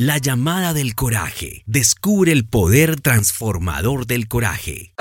La llamada del coraje. Descubre el poder transformador del coraje.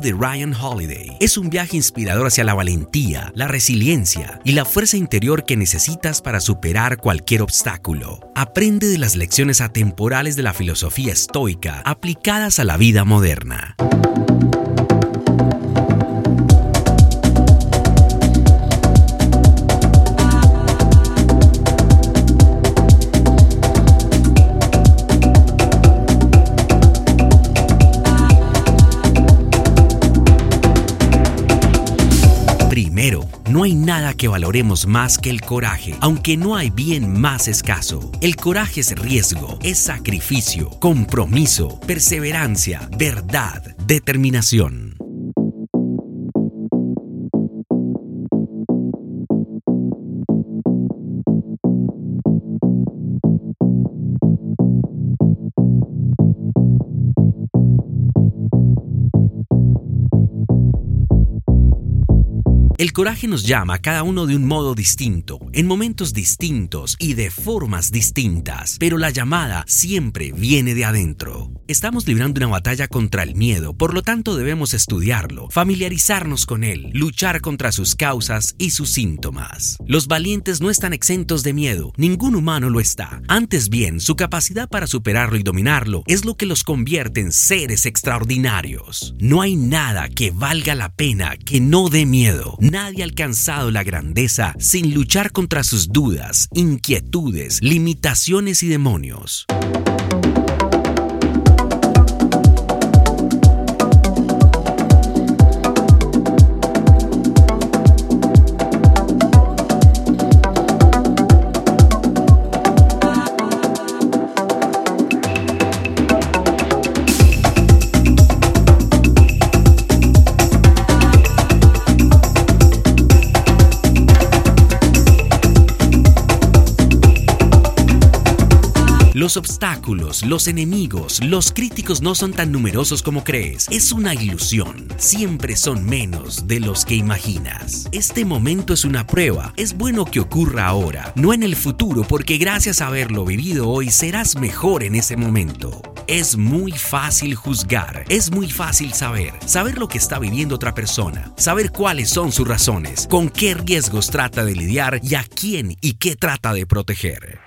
De Ryan Holiday es un viaje inspirador hacia la valentía, la resiliencia y la fuerza interior que necesitas para superar cualquier obstáculo. Aprende de las lecciones atemporales de la filosofía estoica aplicadas a la vida moderna. No hay nada que valoremos más que el coraje, aunque no hay bien más escaso. El coraje es riesgo, es sacrificio, compromiso, perseverancia, verdad, determinación. El coraje nos llama a cada uno de un modo distinto, en momentos distintos y de formas distintas, pero la llamada siempre viene de adentro. Estamos librando una batalla contra el miedo, por lo tanto debemos estudiarlo, familiarizarnos con él, luchar contra sus causas y sus síntomas. Los valientes no están exentos de miedo, ningún humano lo está. Antes bien, su capacidad para superarlo y dominarlo es lo que los convierte en seres extraordinarios. No hay nada que valga la pena que no dé miedo. Nadie ha alcanzado la grandeza sin luchar contra sus dudas, inquietudes, limitaciones y demonios. Los obstáculos, los enemigos, los críticos no son tan numerosos como crees. Es una ilusión. Siempre son menos de los que imaginas. Este momento es una prueba. Es bueno que ocurra ahora, no en el futuro, porque gracias a haberlo vivido hoy serás mejor en ese momento. Es muy fácil juzgar, es muy fácil saber, saber lo que está viviendo otra persona, saber cuáles son sus razones, con qué riesgos trata de lidiar y a quién y qué trata de proteger.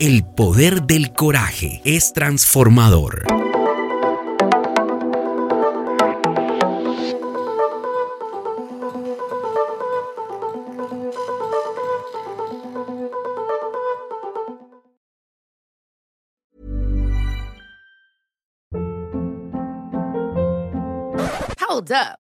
El poder del coraje es transformador. Hold up.